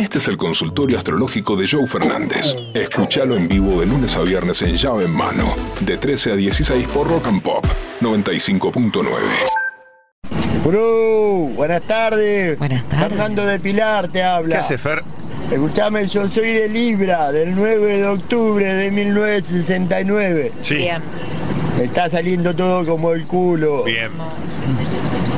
Este es el consultorio astrológico de Joe Fernández. Escúchalo en vivo de lunes a viernes en llave en mano, de 13 a 16 por Rock and Pop 95.9. Bro, buenas tardes. Buenas tardes. Fernando de Pilar te habla. ¿Qué hace Fer? Escuchame, yo soy de Libra, del 9 de octubre de 1969. Sí. Bien. Me está saliendo todo como el culo. Bien.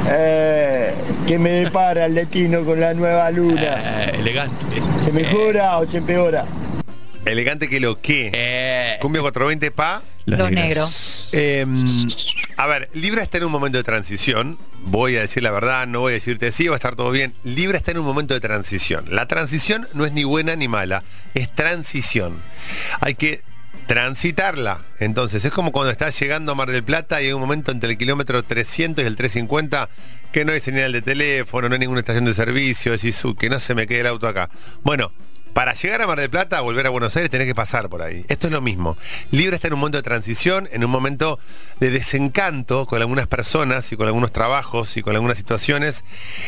Eh, ¿Qué me depara el destino con la nueva luna? Eh, elegante. ¿Se mejora o se empeora? Elegante que lo que. Eh, Cumbia 420 pa. Los negros. Eh, a ver, Libra está en un momento de transición. Voy a decir la verdad, no voy a decirte sí, va a estar todo bien. Libra está en un momento de transición. La transición no es ni buena ni mala, es transición. Hay que transitarla. Entonces, es como cuando estás llegando a Mar del Plata y hay un momento entre el kilómetro 300 y el 350 que no hay señal de teléfono, no hay ninguna estación de servicio, decís, "Uh, que no se me quede el auto acá. Bueno, para llegar a Mar del Plata, volver a Buenos Aires, tenés que pasar por ahí. Esto es lo mismo. Libra está en un momento de transición, en un momento de desencanto con algunas personas y con algunos trabajos y con algunas situaciones.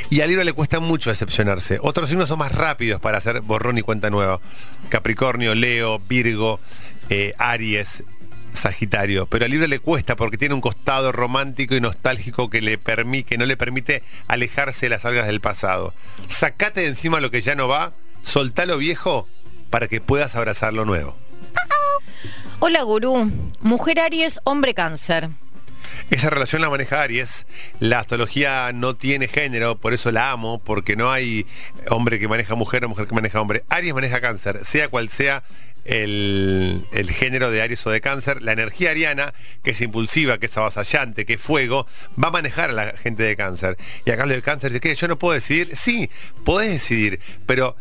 Y a Libra le cuesta mucho decepcionarse. Otros signos son más rápidos para hacer borrón y cuenta nueva. Capricornio, Leo, Virgo, eh, Aries, Sagitario, pero a Libra le cuesta porque tiene un costado romántico y nostálgico que, le permi- que no le permite alejarse de las algas del pasado. Sacate de encima lo que ya no va, soltá lo viejo para que puedas abrazar lo nuevo. Hola, gurú. Mujer Aries, hombre cáncer. Esa relación la maneja Aries. La astrología no tiene género, por eso la amo, porque no hay hombre que maneja mujer o mujer que maneja hombre. Aries maneja cáncer, sea cual sea el, el género de Aries o de cáncer. La energía ariana, que es impulsiva, que es avasallante, que es fuego, va a manejar a la gente de cáncer. Y acá lo del cáncer dice que yo no puedo decidir. Sí, podés decidir, pero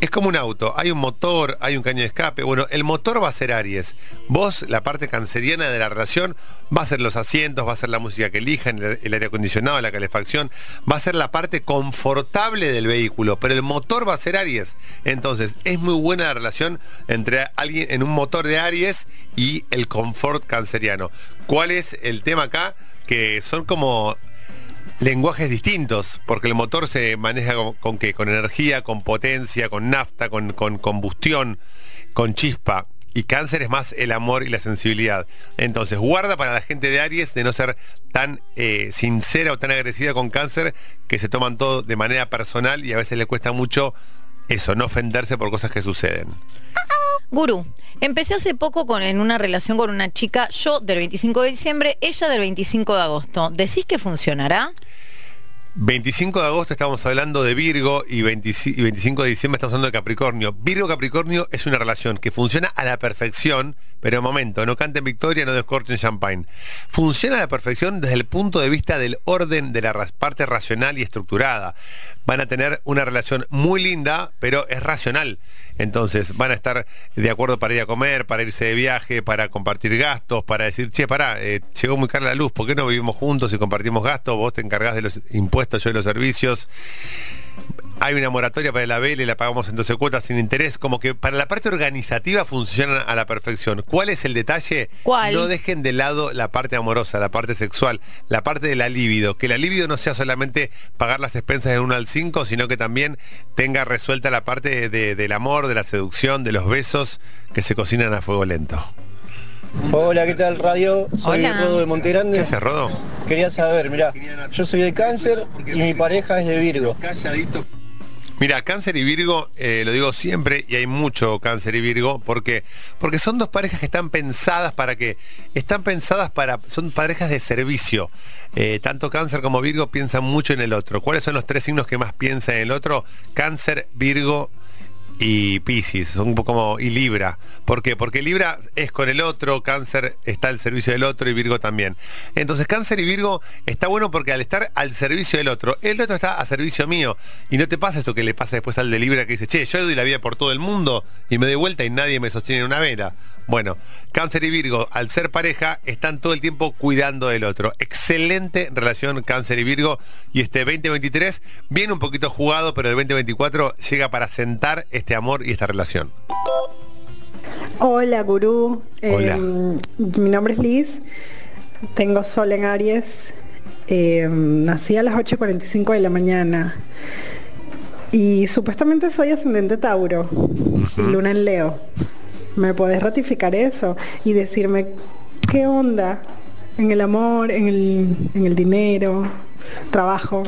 es como un auto, hay un motor, hay un caño de escape. Bueno, el motor va a ser Aries. Vos, la parte canceriana de la relación, va a ser los asientos, va a ser la música que elijan, el, el aire acondicionado, la calefacción, va a ser la parte confortable del vehículo, pero el motor va a ser Aries. Entonces, es muy buena la relación entre alguien en un motor de Aries y el confort canceriano. ¿Cuál es el tema acá? Que son como lenguajes distintos, porque el motor se maneja con, con qué? Con energía, con potencia, con nafta, con, con combustión, con chispa. Y cáncer es más el amor y la sensibilidad. Entonces, guarda para la gente de Aries de no ser tan eh, sincera o tan agresiva con cáncer que se toman todo de manera personal y a veces le cuesta mucho eso, no ofenderse por cosas que suceden. Gurú, empecé hace poco con, en una relación con una chica, yo del 25 de diciembre, ella del 25 de agosto. ¿Decís que funcionará? 25 de agosto estamos hablando de Virgo y 25 y 25 de diciembre estamos hablando de Capricornio. Virgo-Capricornio es una relación que funciona a la perfección, pero momento, no canten victoria, no descorchen champagne. Funciona a la perfección desde el punto de vista del orden de la parte racional y estructurada. Van a tener una relación muy linda, pero es racional. Entonces van a estar de acuerdo para ir a comer, para irse de viaje, para compartir gastos, para decir, che, pará, eh, llegó muy cara la luz, ¿por qué no vivimos juntos y compartimos gastos? Vos te encargás de los impuestos, yo de los servicios. Hay una moratoria para la vela y la pagamos en 12 cuotas sin interés. Como que para la parte organizativa funcionan a la perfección. ¿Cuál es el detalle? ¿Cuál? No dejen de lado la parte amorosa, la parte sexual, la parte de la libido. Que la libido no sea solamente pagar las expensas de 1 al 5, sino que también tenga resuelta la parte de- del amor, de la seducción, de los besos que se cocinan a fuego lento. Hola, ¿qué tal radio? Soy Hola. Rodo de Montegrande. ¿Qué hace, Rodo? Quería saber, mira, yo soy de cáncer y mi pareja es de Virgo. Mira, cáncer y Virgo, eh, lo digo siempre, y hay mucho cáncer y Virgo, porque, porque son dos parejas que están pensadas para que, están pensadas para, son parejas de servicio. Eh, tanto cáncer como Virgo piensan mucho en el otro. ¿Cuáles son los tres signos que más piensan en el otro? Cáncer, Virgo y Piscis, son un poco como y Libra. ¿Por qué? Porque Libra es con el otro, Cáncer está al servicio del otro y Virgo también. Entonces Cáncer y Virgo está bueno porque al estar al servicio del otro, el otro está a servicio mío. Y no te pasa esto que le pasa después al de Libra que dice, che, yo doy la vida por todo el mundo y me doy vuelta y nadie me sostiene en una vela. Bueno, Cáncer y Virgo, al ser pareja, están todo el tiempo cuidando del otro. Excelente relación Cáncer y Virgo. Y este 2023 viene un poquito jugado, pero el 2024 llega para sentar este amor y esta relación. Hola, gurú. Hola. Eh, mi nombre es Liz. Tengo sol en Aries. Eh, nací a las 8.45 de la mañana. Y supuestamente soy ascendente Tauro, luna en Leo. ¿Me puedes ratificar eso y decirme qué onda en el amor, en el, en el dinero, trabajo,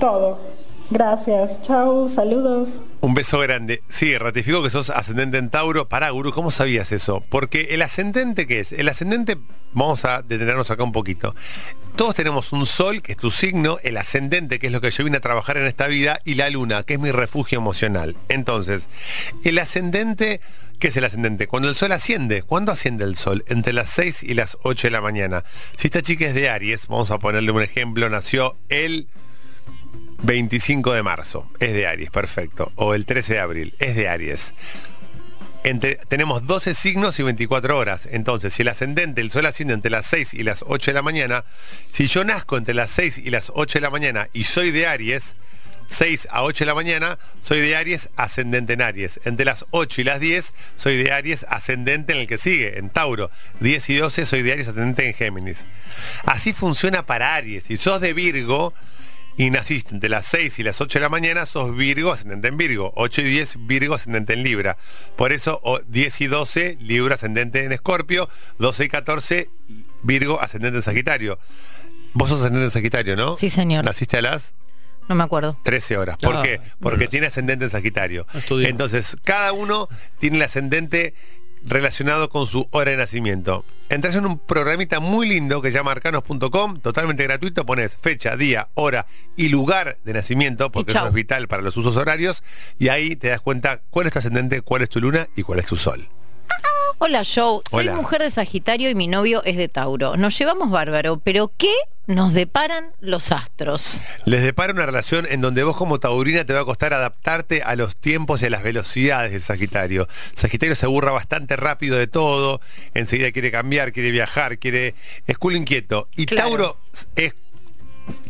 todo? Gracias, chao, saludos. Un beso grande. Sí, ratifico que sos ascendente en Tauro. Pará, Guru, ¿cómo sabías eso? Porque el ascendente, ¿qué es? El ascendente, vamos a detenernos acá un poquito. Todos tenemos un sol, que es tu signo, el ascendente, que es lo que yo vine a trabajar en esta vida, y la luna, que es mi refugio emocional. Entonces, el ascendente, ¿qué es el ascendente? Cuando el sol asciende. ¿Cuándo asciende el sol? Entre las 6 y las 8 de la mañana. Si esta chica es de Aries, vamos a ponerle un ejemplo, nació el 25 de marzo, es de Aries, perfecto. O el 13 de abril, es de Aries. tenemos 12 signos y 24 horas. Entonces, si el ascendente, el sol asciende entre las 6 y las 8 de la mañana, si yo nazco entre las 6 y las 8 de la mañana y soy de Aries, 6 a 8 de la mañana, soy de Aries, ascendente en Aries. Entre las 8 y las 10, soy de Aries, ascendente en el que sigue, en Tauro. 10 y 12, soy de Aries, ascendente en Géminis. Así funciona para Aries. Si sos de Virgo, y naciste entre las 6 y las 8 de la mañana, sos Virgo ascendente en Virgo. 8 y 10 Virgo ascendente en Libra. Por eso 10 y 12 Libra ascendente en Escorpio. 12 y 14 Virgo ascendente en Sagitario. Vos sos ascendente en Sagitario, ¿no? Sí, señor. ¿Naciste a las? No me acuerdo. 13 horas. ¿Por Ah, qué? Porque bueno. tiene ascendente en Sagitario. Entonces, cada uno tiene el ascendente relacionado con su hora de nacimiento. Entras en un programita muy lindo que se llama arcanos.com, totalmente gratuito, pones fecha, día, hora y lugar de nacimiento, porque eso es vital para los usos horarios, y ahí te das cuenta cuál es tu ascendente, cuál es tu luna y cuál es tu sol. Hola, Joe. Soy Hola. mujer de Sagitario y mi novio es de Tauro. Nos llevamos bárbaro, pero ¿qué nos deparan los astros? Les depara una relación en donde vos como taurina te va a costar adaptarte a los tiempos y a las velocidades del Sagitario. Sagitario se aburra bastante rápido de todo, enseguida quiere cambiar, quiere viajar, quiere... es culo inquieto. Y Claro. Tauro es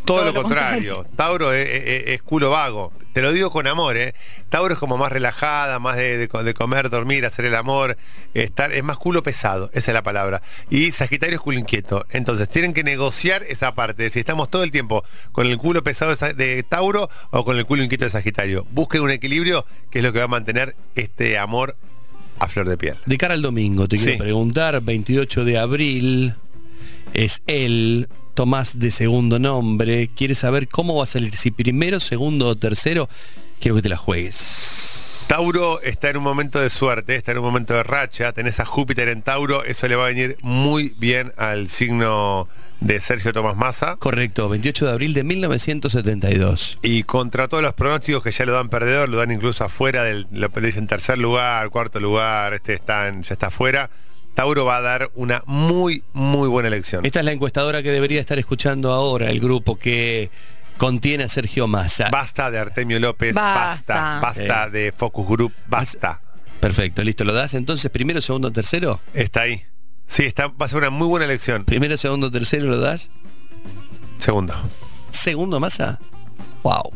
todo, lo contrario. Tauro es, es- es culo vago. Te lo digo con amor, ¿eh? Tauro es como más relajada, más de, de co- de comer, dormir, hacer el amor, estar, es más culo pesado, esa es la palabra. Y Sagitario es culo inquieto. Entonces, tienen que negociar esa parte. Si estamos todo el tiempo con el culo pesado de Tauro o con el culo inquieto de Sagitario. Busquen un equilibrio que es lo que va a mantener este amor a flor de piel. De cara al domingo, te Sí. quiero preguntar, 28 de abril, es él, Tomás de segundo nombre, quiere saber cómo va a salir, si primero, segundo o tercero, quiero que te la juegues. Tauro está en un momento de suerte, está en un momento de racha, tenés a Júpiter en Tauro, eso le va a venir muy bien al signo de Sergio Tomás Massa. Correcto, 28 de abril de 1972. Y contra todos los pronósticos que ya lo dan perdedor, lo dan incluso afuera del, lo dicen tercer lugar, cuarto lugar, este está en- ya está afuera. Tauro va a dar una muy, muy buena elección. Esta es la encuestadora que debería estar escuchando ahora, el grupo que contiene a Sergio Massa. Basta de Artemio López, basta, Basta. basta, de Focus Group, basta. Perfecto, listo, ¿lo das entonces primero, segundo, tercero? Está ahí. Sí, está, va a ser una muy buena elección. Primero, segundo, tercero, ¿lo das? Segundo. Segundo, Massa. Wow.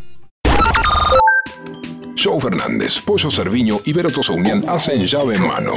Joe Fernández, Pollo Cerviño y Vero Tosaunian hacen llave en mano.